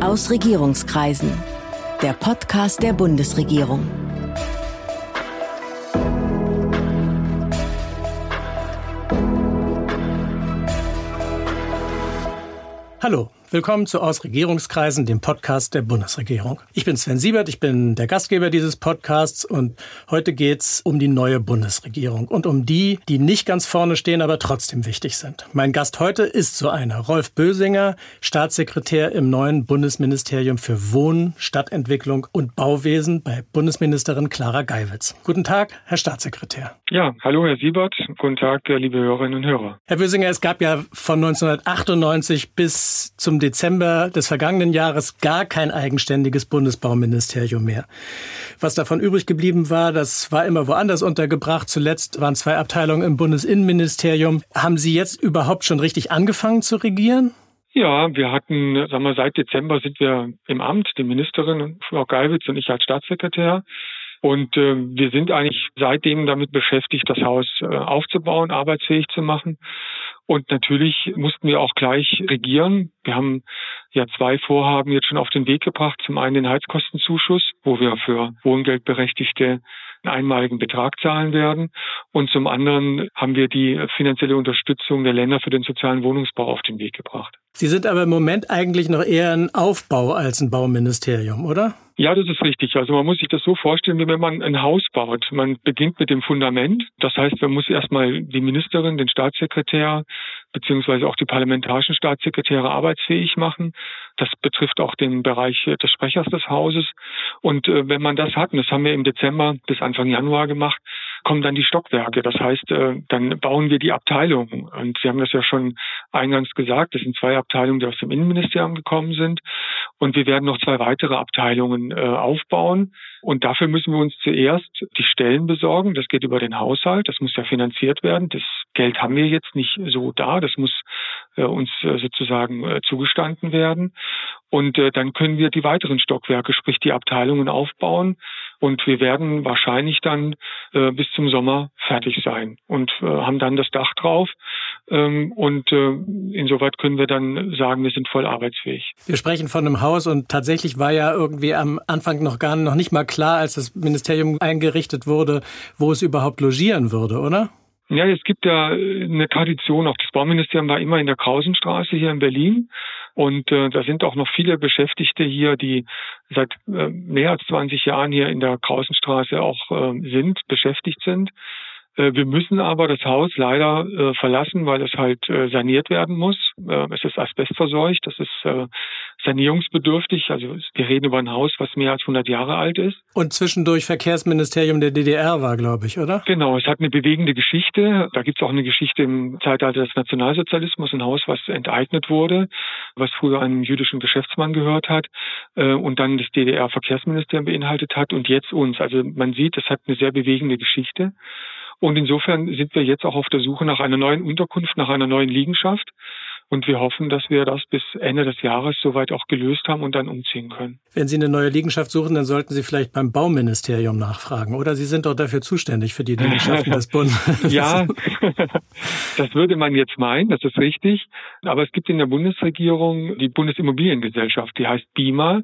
Aus Regierungskreisen. Der Podcast der Bundesregierung. Hallo, Willkommen zu Aus Regierungskreisen, dem Podcast der Bundesregierung. Ich bin Sven Siebert, ich bin der Gastgeber dieses Podcasts und heute geht's um die neue Bundesregierung und um die, die nicht ganz vorne stehen, aber trotzdem wichtig sind. Mein Gast heute ist so einer, Rolf Bösinger, Staatssekretär im neuen Bundesministerium für Wohnen, Stadtentwicklung und Bauwesen bei Bundesministerin Clara Geiwitz. Guten Tag, Herr Staatssekretär. Ja, hallo Herr Siebert, guten Tag, liebe Hörerinnen und Hörer. Herr Bösinger, es gab ja von 1998 bis zum Dezember des vergangenen Jahres gar kein eigenständiges Bundesbauministerium mehr. Was davon übrig geblieben war, das war immer woanders untergebracht. Zuletzt waren zwei Abteilungen im Bundesinnenministerium. Haben Sie jetzt überhaupt schon richtig angefangen zu regieren? Ja, wir hatten, sagen wir, seit Dezember sind wir im Amt, die Ministerin, Frau Geiwitz und ich als Staatssekretär. Und äh, wir sind eigentlich seitdem damit beschäftigt, das Haus äh, aufzubauen, arbeitsfähig zu machen. Und natürlich mussten wir auch gleich regieren. Wir haben ja zwei Vorhaben jetzt schon auf den Weg gebracht. Zum einen den Heizkostenzuschuss, wo wir für Wohngeldberechtigte einen einmaligen Betrag zahlen werden. Und zum anderen haben wir die finanzielle Unterstützung der Länder für den sozialen Wohnungsbau auf den Weg gebracht. Sie sind aber im Moment eigentlich noch eher ein Aufbau als ein Bauministerium, oder? Ja, das ist richtig. Also man muss sich das so vorstellen, wie wenn man ein Haus baut. Man beginnt mit dem Fundament. Das heißt, man muss erstmal die Ministerin, den Staatssekretär beziehungsweise auch die parlamentarischen Staatssekretäre arbeitsfähig machen. Das betrifft auch den Bereich des Sprechers des Hauses. Und äh, wenn man das hat, und das haben wir im Dezember bis Anfang Januar gemacht, kommen dann die Stockwerke. Das heißt, äh, dann bauen wir die Abteilungen. Und Sie haben das ja schon eingangs gesagt, das sind zwei Abteilungen, die aus dem Innenministerium gekommen sind. Und wir werden noch zwei weitere Abteilungen äh, aufbauen. Und dafür müssen wir uns zuerst die Stellen besorgen. Das geht über den Haushalt. Das muss ja finanziert werden. Das Geld haben wir jetzt nicht so da. Das muss äh, uns sozusagen zugestanden werden. Und dann können wir die weiteren Stockwerke, sprich die Abteilungen aufbauen. Und wir werden wahrscheinlich dann äh, bis zum Sommer fertig sein und äh, haben dann das Dach drauf. Ähm, und äh, insoweit können wir dann sagen, wir sind voll arbeitsfähig. Wir sprechen von einem Haus und tatsächlich war ja irgendwie am Anfang noch gar noch nicht mal klar, als das Ministerium eingerichtet wurde, wo es überhaupt logieren würde, oder? Ja, es gibt ja eine Tradition, auch das Bauministerium war immer in der Krausenstraße hier in Berlin. Und äh, da sind auch noch viele Beschäftigte hier, die seit äh, mehr als 20 Jahren hier in der Krausenstraße auch äh, sind, beschäftigt sind. Äh, wir müssen aber das Haus leider äh, verlassen, weil es halt äh, saniert werden muss. Äh, es ist asbestverseucht, das ist äh, sanierungsbedürftig. Also wir reden über ein Haus, was mehr als 100 Jahre alt ist. Und zwischendurch Verkehrsministerium der DDR war, glaube ich, oder? Genau, es hat eine bewegende Geschichte. Da gibt es auch eine Geschichte im Zeitalter des Nationalsozialismus, ein Haus, was enteignet wurde, was früher einem jüdischen Geschäftsmann gehört hat äh, und dann das DDR-Verkehrsministerium beinhaltet hat und jetzt uns. Also man sieht, es hat eine sehr bewegende Geschichte. Und insofern sind wir jetzt auch auf der Suche nach einer neuen Unterkunft, nach einer neuen Liegenschaft. Und wir hoffen, dass wir das bis Ende des Jahres soweit auch gelöst haben und dann umziehen können. Wenn Sie eine neue Liegenschaft suchen, dann sollten Sie vielleicht beim Bauministerium nachfragen. Oder Sie sind doch dafür zuständig für die Liegenschaften des Bundes. ja, das würde man jetzt meinen, das ist richtig. Aber es gibt in der Bundesregierung die Bundesimmobiliengesellschaft, die heißt BIMA.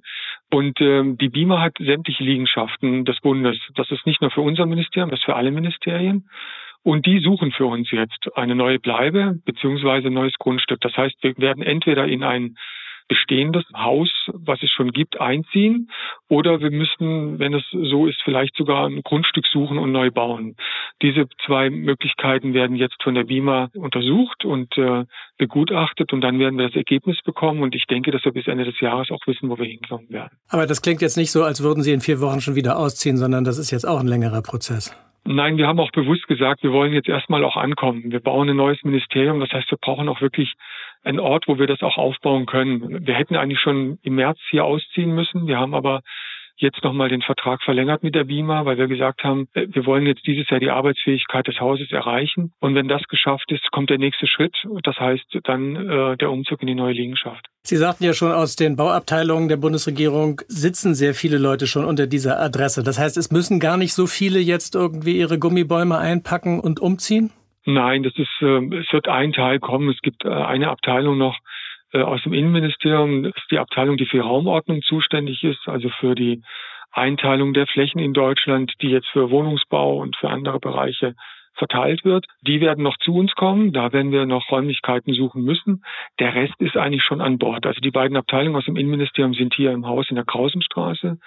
Und ähm, die BIMA hat sämtliche Liegenschaften des Bundes. Das ist nicht nur für unser Ministerium, das ist für alle Ministerien. Und die suchen für uns jetzt eine neue Bleibe beziehungsweise ein neues Grundstück. Das heißt, wir werden entweder in ein bestehendes Haus, was es schon gibt, einziehen. Oder wir müssen, wenn es so ist, vielleicht sogar ein Grundstück suchen und neu bauen. Diese zwei Möglichkeiten werden jetzt von der BIMA untersucht und äh, begutachtet und dann werden wir das Ergebnis bekommen. Und ich denke, dass wir bis Ende des Jahres auch wissen, wo wir hinkommen werden. Aber das klingt jetzt nicht so, als würden Sie in vier Wochen schon wieder ausziehen, sondern das ist jetzt auch ein längerer Prozess. Nein, wir haben auch bewusst gesagt, wir wollen jetzt erstmal auch ankommen. Wir bauen ein neues Ministerium. Das heißt, wir brauchen auch wirklich einen Ort, wo wir das auch aufbauen können. Wir hätten eigentlich schon im März hier ausziehen müssen. Wir haben aber jetzt nochmal den Vertrag verlängert mit der BIMA, weil wir gesagt haben, äh, wir wollen jetzt dieses Jahr die Arbeitsfähigkeit des Hauses erreichen. Und wenn das geschafft ist, kommt der nächste Schritt. Das heißt dann äh, der Umzug in die neue Liegenschaft. Sie sagten ja schon, aus den Bauabteilungen der Bundesregierung sitzen sehr viele Leute schon unter dieser Adresse. Das heißt, es müssen gar nicht so viele jetzt irgendwie ihre Gummibäume einpacken und umziehen? Nein, das ist, äh, es wird ein Teil kommen. Es gibt äh, eine Abteilung noch, Äh, aus dem Innenministerium ist die Abteilung, die für Raumordnung zuständig ist, also für die Einteilung der Flächen in Deutschland, die jetzt für Wohnungsbau und für andere Bereiche verteilt wird. Die werden noch zu uns kommen. Da werden wir noch Räumlichkeiten suchen müssen. Der Rest ist eigentlich schon an Bord. Also die beiden Abteilungen aus dem Innenministerium sind hier im Haus in der Krausenstraße.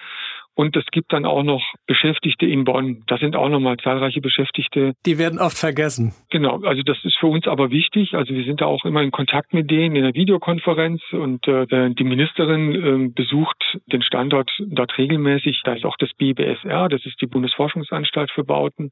Und es gibt dann auch noch Beschäftigte in Bonn. Da sind auch nochmal zahlreiche Beschäftigte. Die werden oft vergessen. Genau, also das ist für uns aber wichtig. Also wir sind da auch immer in Kontakt mit denen in der Videokonferenz und äh, die Ministerin äh, besucht den Standort dort regelmäßig. Da ist auch das BBSR, das ist die Bundesforschungsanstalt für Bauten.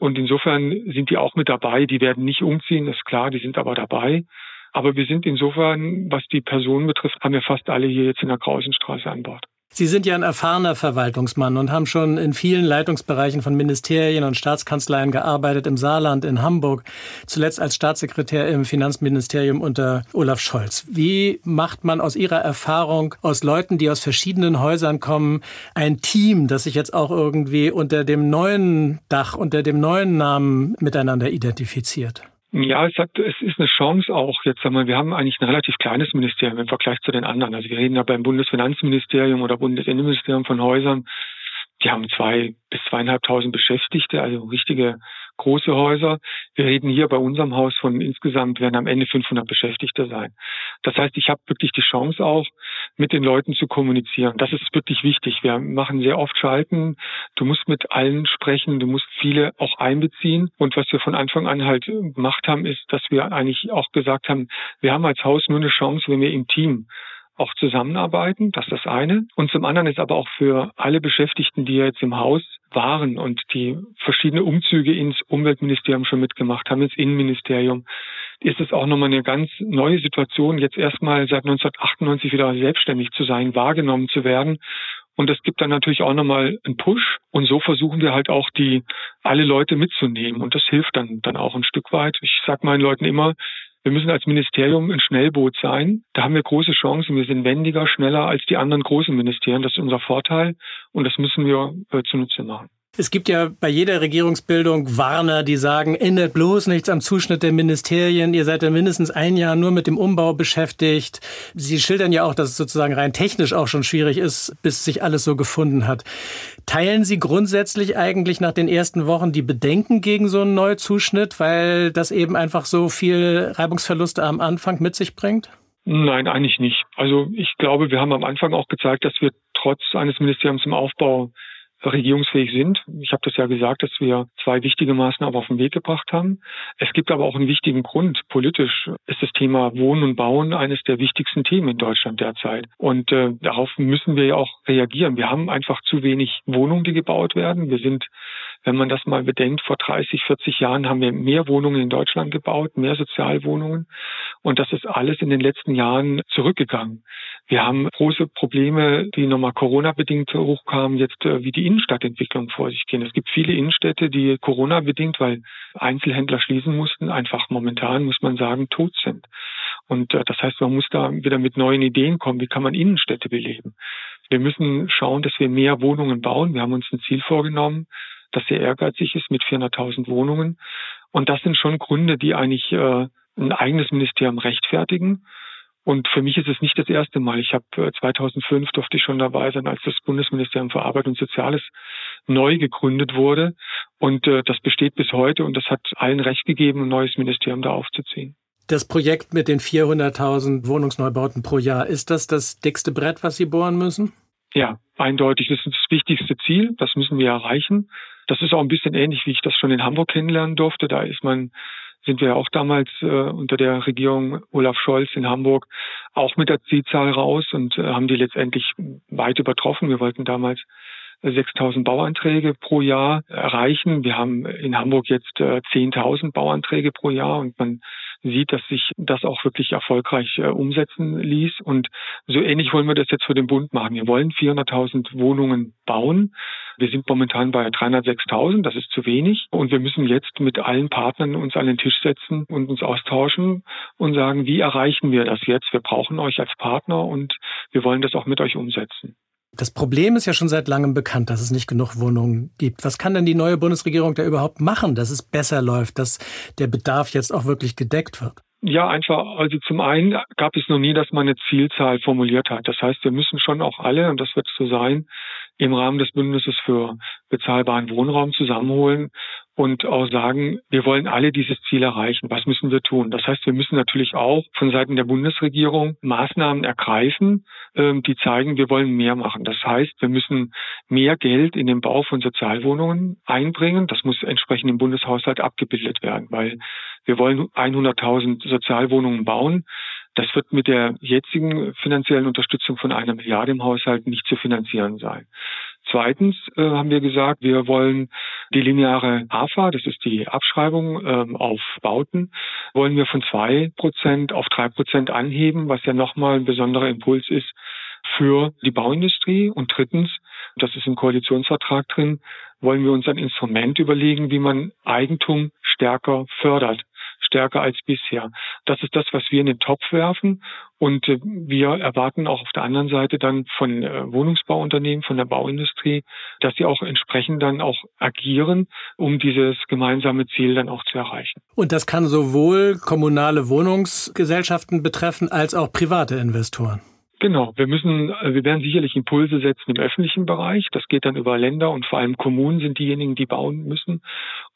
Und insofern sind die auch mit dabei. Die werden nicht umziehen, ist klar, die sind aber dabei. Aber wir sind insofern, was die Personen betrifft, haben wir fast alle hier jetzt in der Krausenstraße an Bord. Sie sind ja ein erfahrener Verwaltungsmann und haben schon in vielen Leitungsbereichen von Ministerien und Staatskanzleien gearbeitet, im Saarland, in Hamburg, zuletzt als Staatssekretär im Finanzministerium unter Olaf Scholz. Wie macht man aus Ihrer Erfahrung, aus Leuten, die aus verschiedenen Häusern kommen, ein Team, das sich jetzt auch irgendwie unter dem neuen Dach, unter dem neuen Namen miteinander identifiziert? Ja, es, hat, es ist eine Chance auch. Jetzt sagen wir, wir haben eigentlich ein relativ kleines Ministerium im Vergleich zu den anderen. Also wir reden ja beim Bundesfinanzministerium oder Bundesinnenministerium von Häusern. Die haben zwei bis zweieinhalbtausend Beschäftigte, also richtige große Häuser. Wir reden hier bei unserem Haus von insgesamt werden am Ende 500 Beschäftigte sein. Das heißt, ich habe wirklich die Chance auch, mit den Leuten zu kommunizieren. Das ist wirklich wichtig. Wir machen sehr oft Schalten. Du musst mit allen sprechen. Du musst viele auch einbeziehen. Und was wir von Anfang an halt gemacht haben, ist, dass wir eigentlich auch gesagt haben, wir haben als Haus nur eine Chance, wenn wir im Team auch zusammenarbeiten. Das ist das eine. Und zum anderen ist aber auch für alle Beschäftigten, die jetzt im Haus waren und die verschiedene Umzüge ins Umweltministerium schon mitgemacht haben, ins Innenministerium, ist es auch nochmal eine ganz neue Situation, jetzt erstmal seit 1998 wieder selbstständig zu sein, wahrgenommen zu werden. Und das gibt dann natürlich auch nochmal einen Push. Und so versuchen wir halt auch die, alle Leute mitzunehmen. Und das hilft dann, dann auch ein Stück weit. Ich sage meinen Leuten immer, wir müssen als Ministerium ein Schnellboot sein. Da haben wir große Chancen. Wir sind wendiger, schneller als die anderen großen Ministerien. Das ist unser Vorteil und das müssen wir äh, zunutze machen. Es gibt ja bei jeder Regierungsbildung Warner, die sagen, ändert bloß nichts am Zuschnitt der Ministerien. Ihr seid ja mindestens ein Jahr nur mit dem Umbau beschäftigt. Sie schildern ja auch, dass es sozusagen rein technisch auch schon schwierig ist, bis sich alles so gefunden hat. Teilen Sie grundsätzlich eigentlich nach den ersten Wochen die Bedenken gegen so einen Neuzuschnitt, weil das eben einfach so viel Reibungsverluste am Anfang mit sich bringt? Nein, eigentlich nicht. Also ich glaube, wir haben am Anfang auch gezeigt, dass wir trotz eines Ministeriums im Aufbau regierungsfähig sind. Ich habe das ja gesagt, dass wir zwei wichtige Maßnahmen auf den Weg gebracht haben. Es gibt aber auch einen wichtigen Grund. Politisch ist das Thema Wohnen und Bauen eines der wichtigsten Themen in Deutschland derzeit. Und äh, darauf müssen wir ja auch reagieren. Wir haben einfach zu wenig Wohnungen, die gebaut werden. Wir sind wenn man das mal bedenkt, vor 30, 40 Jahren haben wir mehr Wohnungen in Deutschland gebaut, mehr Sozialwohnungen. Und das ist alles in den letzten Jahren zurückgegangen. Wir haben große Probleme, die nochmal Corona-bedingt hochkamen, jetzt äh, wie die Innenstadtentwicklung vor sich gehen. Es gibt viele Innenstädte, die Corona-bedingt, weil Einzelhändler schließen mussten, einfach momentan, muss man sagen, tot sind. Und äh, das heißt, man muss da wieder mit neuen Ideen kommen. Wie kann man Innenstädte beleben? Wir müssen schauen, dass wir mehr Wohnungen bauen. Wir haben uns ein Ziel vorgenommen, das sehr ehrgeizig ist mit 400.000 Wohnungen. Und das sind schon Gründe, die eigentlich äh, ein eigenes Ministerium rechtfertigen. Und für mich ist es nicht das erste Mal. Ich habe äh, 2005 durfte ich schon dabei sein, als das Bundesministerium für Arbeit und Soziales neu gegründet wurde. Und äh, das besteht bis heute und das hat allen Recht gegeben, ein neues Ministerium da aufzuziehen. Das Projekt mit den 400.000 Wohnungsneubauten pro Jahr, ist das das dickste Brett, was Sie bohren müssen? Ja, eindeutig. Das ist das wichtigste Ziel. Das müssen wir erreichen. Das ist auch ein bisschen ähnlich, wie ich das schon in Hamburg kennenlernen durfte. Da ist man, sind wir auch damals äh, unter der Regierung Olaf Scholz in Hamburg auch mit der Zielzahl raus und äh, haben die letztendlich weit übertroffen. Wir wollten damals 6000 Bauanträge pro Jahr erreichen. Wir haben in Hamburg jetzt äh, 10.000 Bauanträge pro Jahr und man sieht, dass sich das auch wirklich erfolgreich äh, umsetzen ließ. Und so ähnlich wollen wir das jetzt für den Bund machen. Wir wollen 400.000 Wohnungen bauen. Wir sind momentan bei 306.000, das ist zu wenig. Und wir müssen jetzt mit allen Partnern uns an den Tisch setzen und uns austauschen und sagen, wie erreichen wir das jetzt? Wir brauchen euch als Partner und wir wollen das auch mit euch umsetzen. Das Problem ist ja schon seit langem bekannt, dass es nicht genug Wohnungen gibt. Was kann denn die neue Bundesregierung da überhaupt machen, dass es besser läuft, dass der Bedarf jetzt auch wirklich gedeckt wird? Ja, einfach, also zum einen gab es noch nie, dass man eine Zielzahl formuliert hat. Das heißt, wir müssen schon auch alle, und das wird so sein, im Rahmen des Bündnisses für bezahlbaren Wohnraum zusammenholen und auch sagen, wir wollen alle dieses Ziel erreichen. Was müssen wir tun? Das heißt, wir müssen natürlich auch von Seiten der Bundesregierung Maßnahmen ergreifen, ähm, die zeigen, wir wollen mehr machen. Das heißt, wir müssen mehr Geld in den Bau von Sozialwohnungen einbringen. Das muss entsprechend im Bundeshaushalt abgebildet werden, weil wir wollen 100.000 Sozialwohnungen bauen. Das wird mit der jetzigen finanziellen Unterstützung von einer Milliarde im Haushalt nicht zu finanzieren sein. Zweitens äh, haben wir gesagt, wir wollen die lineare AFA, das ist die Abschreibung ähm, auf Bauten, wollen wir von zwei Prozent auf drei Prozent anheben, was ja nochmal ein besonderer Impuls ist für die Bauindustrie. Und drittens, das ist im Koalitionsvertrag drin, wollen wir uns ein Instrument überlegen, wie man Eigentum stärker fördert stärker als bisher. Das ist das, was wir in den Topf werfen. Und äh, wir erwarten auch auf der anderen Seite dann von äh, Wohnungsbauunternehmen, von der Bauindustrie, dass sie auch entsprechend dann auch agieren, um dieses gemeinsame Ziel dann auch zu erreichen. Und das kann sowohl kommunale Wohnungsgesellschaften betreffen als auch private Investoren. Genau, wir müssen, äh, wir werden sicherlich Impulse setzen im öffentlichen Bereich. Das geht dann über Länder und vor allem Kommunen sind diejenigen, die bauen müssen.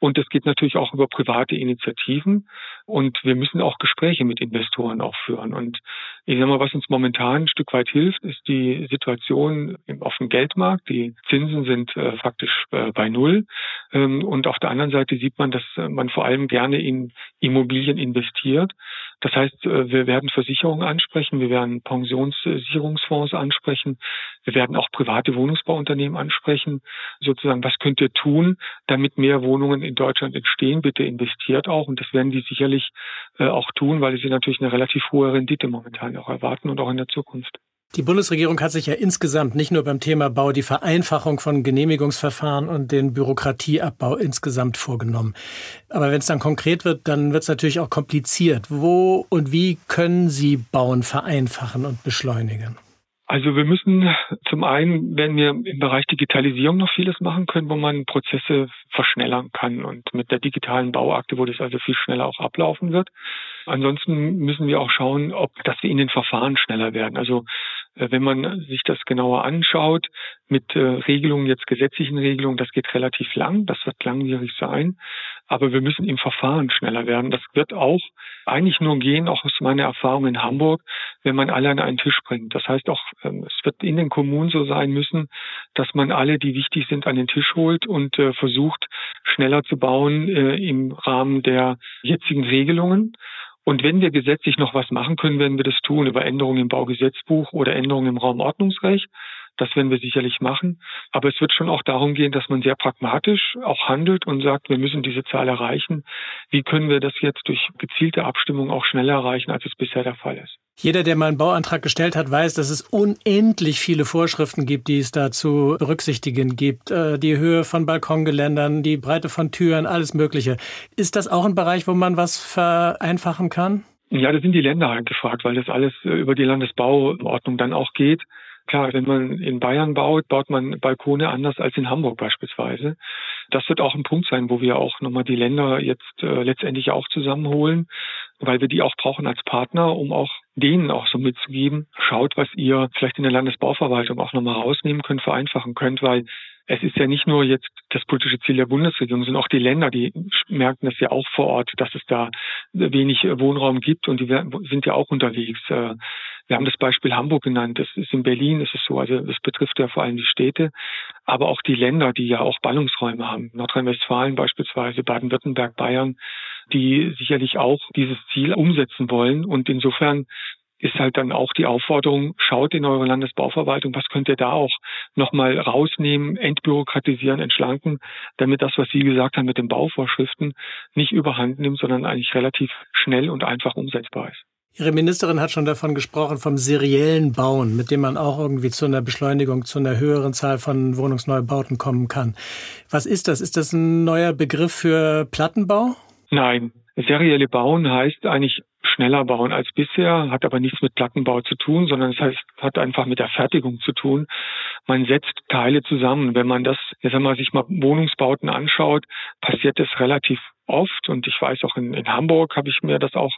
Und es geht natürlich auch über private Initiativen. Und wir müssen auch Gespräche mit Investoren auch führen. Und ich sag mal, was uns momentan ein Stück weit hilft, ist die Situation auf dem Geldmarkt. Die Zinsen sind äh, faktisch äh, bei Null. Ähm, und auf der anderen Seite sieht man, dass man vor allem gerne in Immobilien investiert. Das heißt, äh, wir werden Versicherungen ansprechen, wir werden Pensionssicherungsfonds ansprechen, wir werden auch private Wohnungsbauunternehmen ansprechen. Sozusagen, was könnt ihr tun, damit mehr Wohnungen in Deutschland entstehen? Bitte investiert auch. Und das werden die sicherlich äh, auch tun, weil sie natürlich eine relativ hohe Rendite momentan auch erwarten und auch in der Zukunft. Die Bundesregierung hat sich ja insgesamt nicht nur beim Thema Bau die Vereinfachung von Genehmigungsverfahren und den Bürokratieabbau insgesamt vorgenommen. Aber wenn es dann konkret wird, dann wird es natürlich auch kompliziert. Wo und wie können Sie Bauen vereinfachen und beschleunigen? Also wir müssen zum einen, wenn wir im Bereich Digitalisierung noch vieles machen können, wo man Prozesse verschnellern kann und mit der digitalen Bauakte, wo das also viel schneller auch ablaufen wird. Ansonsten müssen wir auch schauen, ob, dass wir in den Verfahren schneller werden. Also wenn man sich das genauer anschaut, mit äh, Regelungen, jetzt gesetzlichen Regelungen, das geht relativ lang, das wird langwierig sein, aber wir müssen im Verfahren schneller werden. Das wird auch eigentlich nur gehen, auch aus meiner Erfahrung in Hamburg, wenn man alle an einen Tisch bringt. Das heißt auch, ähm, es wird in den Kommunen so sein müssen, dass man alle, die wichtig sind, an den Tisch holt und äh, versucht, schneller zu bauen im Rahmen der jetzigen Regelungen. Und wenn wir gesetzlich noch was machen können, werden wir das tun über Änderungen im Baugesetzbuch oder Änderungen im Raumordnungsrecht. Das werden wir sicherlich machen. Aber es wird schon auch darum gehen, dass man sehr pragmatisch auch handelt und sagt, wir müssen diese Zahl erreichen. Wie können wir das jetzt durch gezielte Abstimmung auch schneller erreichen, als es bisher der Fall ist? Jeder, der mal einen Bauantrag gestellt hat, weiß, dass es unendlich viele Vorschriften gibt, die es da zu berücksichtigen gibt. Äh, die Höhe von Balkongeländern, die Breite von Türen, alles Mögliche. Ist das auch ein Bereich, wo man was vereinfachen kann? Ja, da sind die Länder halt gefragt, weil das alles äh, über die Landesbauordnung dann auch geht. Klar, wenn man in Bayern baut, baut man Balkone anders als in Hamburg beispielsweise. Das wird auch ein Punkt sein, wo wir auch nochmal die Länder jetzt äh, letztendlich auch zusammenholen, weil wir die auch brauchen als Partner, um auch denen auch so mitzugeben, schaut, was ihr vielleicht in der Landesbauverwaltung auch nochmal rausnehmen könnt, vereinfachen könnt, weil es ist ja nicht nur jetzt das politische Ziel der Bundesregierung, sondern auch die Länder, die merken das ja auch vor Ort, dass es da wenig Wohnraum gibt und die sind ja auch unterwegs. Äh, wir haben das Beispiel Hamburg genannt. Das ist in Berlin, ist es so. Also das betrifft ja vor allem die Städte, aber auch die Länder, die ja auch Ballungsräume haben. Nordrhein-Westfalen beispielsweise, Baden-Württemberg, Bayern, die sicherlich auch dieses Ziel umsetzen wollen. Und insofern ist halt dann auch die Aufforderung, schaut in eure Landesbauverwaltung, was könnt ihr da auch nochmal rausnehmen, entbürokratisieren, entschlanken, damit das, was Sie gesagt haben mit den Bauvorschriften, nicht überhand nimmt, sondern eigentlich relativ schnell und einfach umsetzbar ist. Ihre Ministerin hat schon davon gesprochen, vom seriellen Bauen, mit dem man auch irgendwie zu einer Beschleunigung, zu einer höheren Zahl von Wohnungsneubauten kommen kann. Was ist das? Ist das ein neuer Begriff für Plattenbau? Nein. Serielle Bauen heißt eigentlich schneller bauen als bisher, hat aber nichts mit Plattenbau zu tun, sondern es heißt, hat einfach mit der Fertigung zu tun. Man setzt Teile zusammen. Wenn man das, jetzt einmal sich mal Wohnungsbauten anschaut, passiert das relativ oft und ich weiß auch in, in Hamburg habe ich mir das auch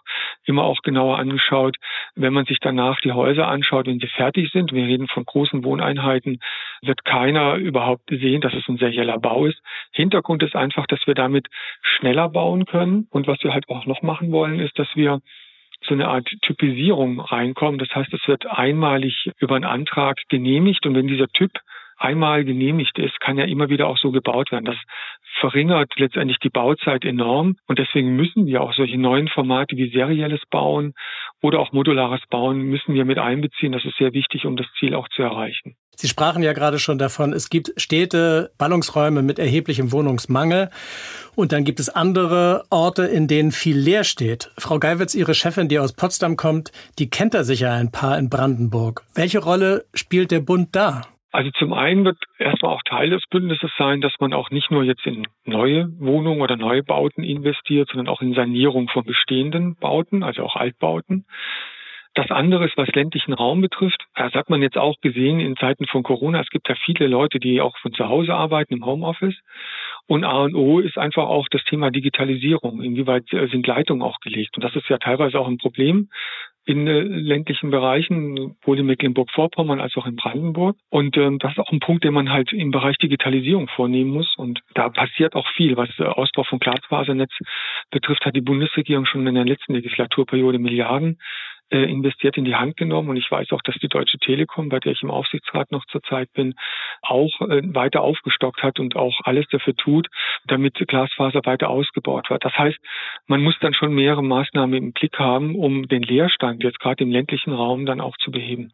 immer auch genauer angeschaut. Wenn man sich danach die Häuser anschaut, wenn sie fertig sind, wir reden von großen Wohneinheiten, wird keiner überhaupt sehen, dass es ein serieller Bau ist. Hintergrund ist einfach, dass wir damit schneller bauen können und was wir halt auch noch machen wollen, ist, dass wir so eine Art Typisierung reinkommen. Das heißt, es wird einmalig über einen Antrag genehmigt und wenn dieser Typ einmal genehmigt ist, kann ja immer wieder auch so gebaut werden. Das verringert letztendlich die Bauzeit enorm und deswegen müssen wir auch solche neuen Formate wie serielles Bauen oder auch modulares Bauen müssen wir mit einbeziehen. Das ist sehr wichtig, um das Ziel auch zu erreichen. Sie sprachen ja gerade schon davon, es gibt Städte, Ballungsräume mit erheblichem Wohnungsmangel und dann gibt es andere Orte, in denen viel leer steht. Frau Geiwitz, Ihre Chefin, die aus Potsdam kommt, die kennt da sicher ein paar in Brandenburg. Welche Rolle spielt der Bund da? Also zum einen wird erstmal auch Teil des Bündnisses sein, dass man auch nicht nur jetzt in neue Wohnungen oder neue Bauten investiert, sondern auch in Sanierung von bestehenden Bauten, also auch Altbauten. Das andere ist, was ländlichen Raum betrifft, das hat man jetzt auch gesehen in Zeiten von Corona. Es gibt ja viele Leute, die auch von zu Hause arbeiten im Homeoffice. Und A und O ist einfach auch das Thema Digitalisierung. Inwieweit sind Leitungen auch gelegt? Und das ist ja teilweise auch ein Problem in äh, ländlichen Bereichen, sowohl in Mecklenburg-Vorpommern als auch in Brandenburg. Und ähm, das ist auch ein Punkt, den man halt im Bereich Digitalisierung vornehmen muss. Und da passiert auch viel. Was äh, Ausbau von Glasfasernetz betrifft, hat die Bundesregierung schon in der letzten Legislaturperiode Milliarden äh, investiert in die Hand genommen. Und ich weiß auch, dass die Deutsche Telekom, bei der ich im Aufsichtsrat noch zurzeit bin, auch äh, weiter aufgestockt hat und auch alles dafür tut, damit Glasfaser weiter ausgebaut wird. Das heißt, man muss dann schon mehrere Maßnahmen im Blick haben, um den Leerstand jetzt gerade im ländlichen Raum dann auch zu beheben.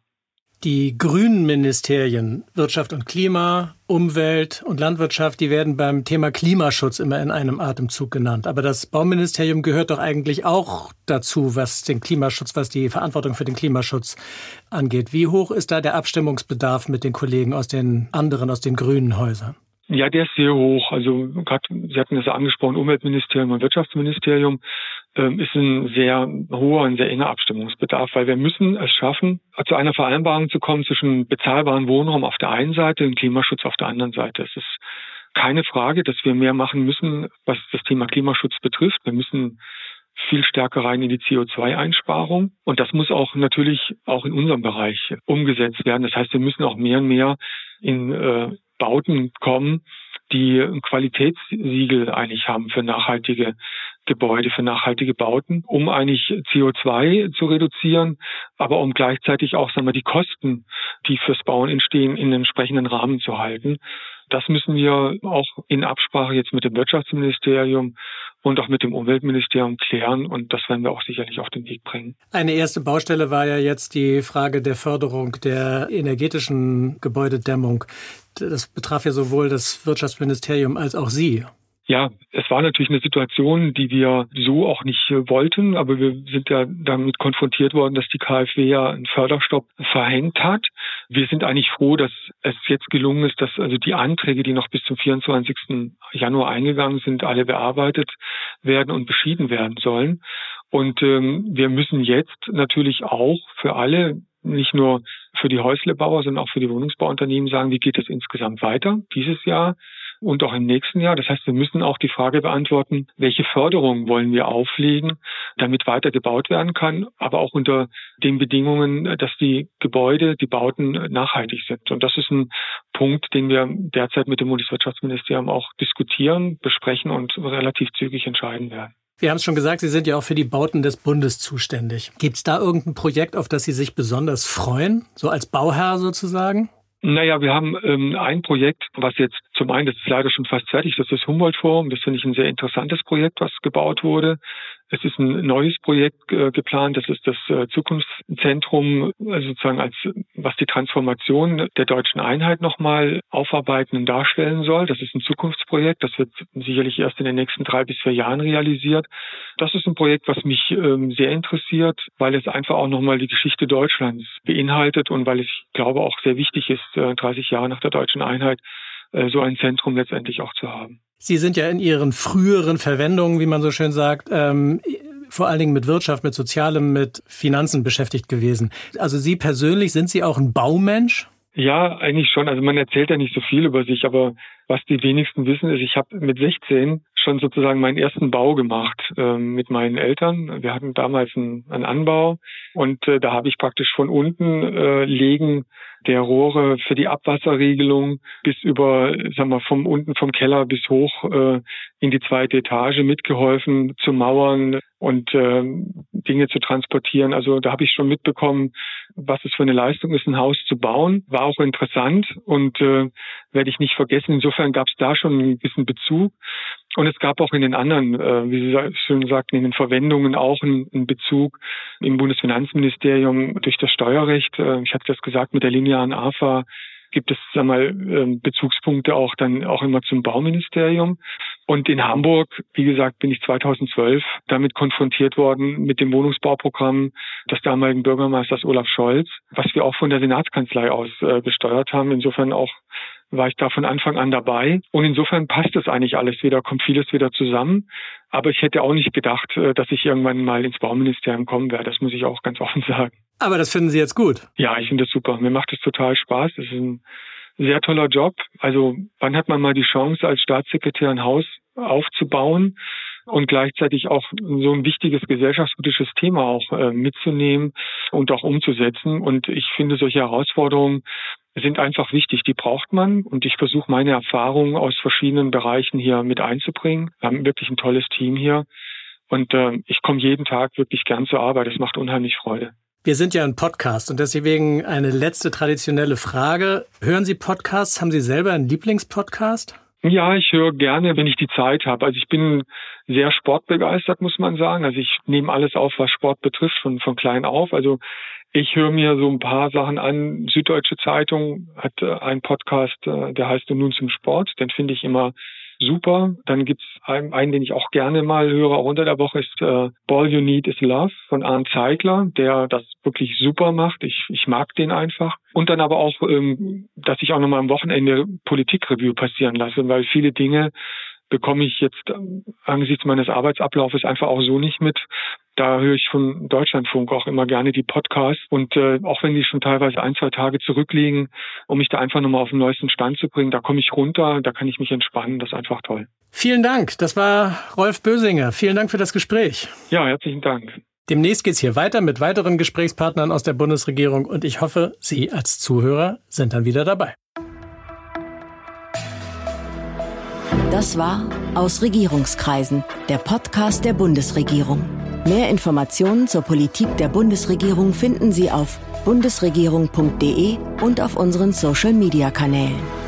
Die grünen Ministerien Wirtschaft und Klima, Umwelt und Landwirtschaft, die werden beim Thema Klimaschutz immer in einem Atemzug genannt. Aber das Bauministerium gehört doch eigentlich auch dazu, was den Klimaschutz, was die Verantwortung für den Klimaschutz angeht. Wie hoch ist da der Abstimmungsbedarf mit den Kollegen aus den anderen, aus den grünen Häusern? Ja, der ist sehr hoch. Also Sie hatten das angesprochen, Umweltministerium und Wirtschaftsministerium ist ein sehr hoher, ein sehr enger Abstimmungsbedarf, weil wir müssen es schaffen, zu einer Vereinbarung zu kommen zwischen bezahlbaren Wohnraum auf der einen Seite und Klimaschutz auf der anderen Seite. Es ist keine Frage, dass wir mehr machen müssen, was das Thema Klimaschutz betrifft. Wir müssen viel stärker rein in die CO2-Einsparung. Und das muss auch natürlich auch in unserem Bereich umgesetzt werden. Das heißt, wir müssen auch mehr und mehr in äh, Bauten kommen, die ein Qualitätssiegel eigentlich haben für nachhaltige Gebäude, für nachhaltige Bauten, um eigentlich CO2 zu reduzieren, aber um gleichzeitig auch sagen wir, die Kosten, die fürs Bauen entstehen, in entsprechenden Rahmen zu halten. Das müssen wir auch in Absprache jetzt mit dem Wirtschaftsministerium und auch mit dem Umweltministerium klären. Und das werden wir auch sicherlich auf den Weg bringen. Eine erste Baustelle war ja jetzt die Frage der Förderung der energetischen Gebäudedämmung. Das betraf ja sowohl das Wirtschaftsministerium als auch Sie. Ja, es war natürlich eine Situation, die wir so auch nicht wollten, aber wir sind ja damit konfrontiert worden, dass die KfW ja einen Förderstopp verhängt hat. Wir sind eigentlich froh, dass es jetzt gelungen ist, dass also die Anträge, die noch bis zum 24. Januar eingegangen sind, alle bearbeitet werden und beschieden werden sollen. Und ähm, wir müssen jetzt natürlich auch für alle nicht nur für die Häuslebauer, sondern auch für die Wohnungsbauunternehmen sagen, wie geht es insgesamt weiter dieses Jahr und auch im nächsten Jahr. Das heißt, wir müssen auch die Frage beantworten, welche Förderungen wollen wir auflegen, damit weiter gebaut werden kann, aber auch unter den Bedingungen, dass die Gebäude, die Bauten nachhaltig sind. Und das ist ein Punkt, den wir derzeit mit dem Bundeswirtschaftsministerium auch diskutieren, besprechen und relativ zügig entscheiden werden. Wir haben es schon gesagt, Sie sind ja auch für die Bauten des Bundes zuständig. Gibt es da irgendein Projekt, auf das Sie sich besonders freuen, so als Bauherr sozusagen? Naja, wir haben ähm, ein Projekt, was jetzt zum einen, das ist leider schon fast fertig, das ist das Humboldt-Forum. Das finde ich ein sehr interessantes Projekt, was gebaut wurde. Es ist ein neues Projekt äh, geplant. Das ist das äh, Zukunftszentrum, also sozusagen als was die Transformation der deutschen Einheit nochmal aufarbeiten und darstellen soll. Das ist ein Zukunftsprojekt. Das wird sicherlich erst in den nächsten drei bis vier Jahren realisiert. Das ist ein Projekt, was mich ähm, sehr interessiert, weil es einfach auch nochmal die Geschichte Deutschlands beinhaltet und weil es, ich glaube, auch sehr wichtig ist, äh, 30 Jahre nach der deutschen Einheit so ein Zentrum letztendlich auch zu haben. Sie sind ja in Ihren früheren Verwendungen, wie man so schön sagt, ähm, vor allen Dingen mit Wirtschaft, mit Sozialem, mit Finanzen beschäftigt gewesen. Also Sie persönlich, sind Sie auch ein Baumensch? Ja, eigentlich schon. Also man erzählt ja nicht so viel über sich, aber was die wenigsten wissen, ist, ich habe mit 16 schon sozusagen meinen ersten Bau gemacht äh, mit meinen Eltern. Wir hatten damals einen, einen Anbau und äh, da habe ich praktisch von unten äh, legen der Rohre für die Abwasserregelung bis über, sagen wir, vom unten vom Keller bis hoch äh, in die zweite Etage mitgeholfen zu mauern und äh, Dinge zu transportieren. Also da habe ich schon mitbekommen, was es für eine Leistung ist, ein Haus zu bauen. War auch interessant und äh, werde ich nicht vergessen. Insofern gab es da schon einen gewissen Bezug. Und es gab auch in den anderen, äh, wie Sie schön sagten, in den Verwendungen auch einen, einen Bezug im Bundesfinanzministerium durch das Steuerrecht. Äh, ich hatte das gesagt mit der linearen AFA gibt es sag mal ähm, Bezugspunkte auch dann auch immer zum Bauministerium. Und in Hamburg, wie gesagt, bin ich 2012 damit konfrontiert worden mit dem Wohnungsbauprogramm des damaligen Bürgermeisters Olaf Scholz, was wir auch von der Senatskanzlei aus äh, gesteuert haben. Insofern auch war ich da von Anfang an dabei. Und insofern passt das eigentlich alles wieder, kommt vieles wieder zusammen. Aber ich hätte auch nicht gedacht, äh, dass ich irgendwann mal ins Bauministerium kommen werde. Das muss ich auch ganz offen sagen. Aber das finden Sie jetzt gut? Ja, ich finde das super. Mir macht es total Spaß. Es ist ein sehr toller Job. Also wann hat man mal die Chance, als Staatssekretär ein Haus aufzubauen und gleichzeitig auch so ein wichtiges gesellschaftspolitisches Thema auch äh, mitzunehmen und auch umzusetzen. Und ich finde, solche Herausforderungen sind einfach wichtig. Die braucht man und ich versuche meine Erfahrungen aus verschiedenen Bereichen hier mit einzubringen. Wir haben wirklich ein tolles Team hier und äh, ich komme jeden Tag wirklich gern zur Arbeit. Es macht unheimlich Freude. Wir sind ja ein Podcast und deswegen eine letzte traditionelle Frage. Hören Sie Podcasts? Haben Sie selber einen Lieblingspodcast? Ja, ich höre gerne, wenn ich die Zeit habe. Also ich bin sehr sportbegeistert, muss man sagen. Also ich nehme alles auf, was Sport betrifft, von, von klein auf. Also ich höre mir so ein paar Sachen an. Süddeutsche Zeitung hat äh, einen Podcast, äh, der heißt Nun zum Sport. Den finde ich immer super. Dann gibt's einen, einen, den ich auch gerne mal höre, auch unter der Woche, ist äh, All You Need Is Love von Arndt Zeigler, der das wirklich super macht. Ich, ich mag den einfach. Und dann aber auch, ähm, dass ich auch nochmal am Wochenende Politikreview passieren lasse, weil viele Dinge bekomme ich jetzt ähm, angesichts meines Arbeitsablaufes einfach auch so nicht mit. Da höre ich von Deutschlandfunk auch immer gerne die Podcasts und äh, auch wenn die schon teilweise ein, zwei Tage zurückliegen, um mich da einfach nochmal auf den neuesten Stand zu bringen, da komme ich runter, da kann ich mich entspannen, das ist einfach toll. Vielen Dank, das war Rolf Bösinger. Vielen Dank für das Gespräch. Ja, herzlichen Dank. Demnächst geht es hier weiter mit weiteren Gesprächspartnern aus der Bundesregierung und ich hoffe, Sie als Zuhörer sind dann wieder dabei. Das war Aus Regierungskreisen, der Podcast der Bundesregierung. Mehr Informationen zur Politik der Bundesregierung finden Sie auf bundesregierung.de und auf unseren Social-Media-Kanälen.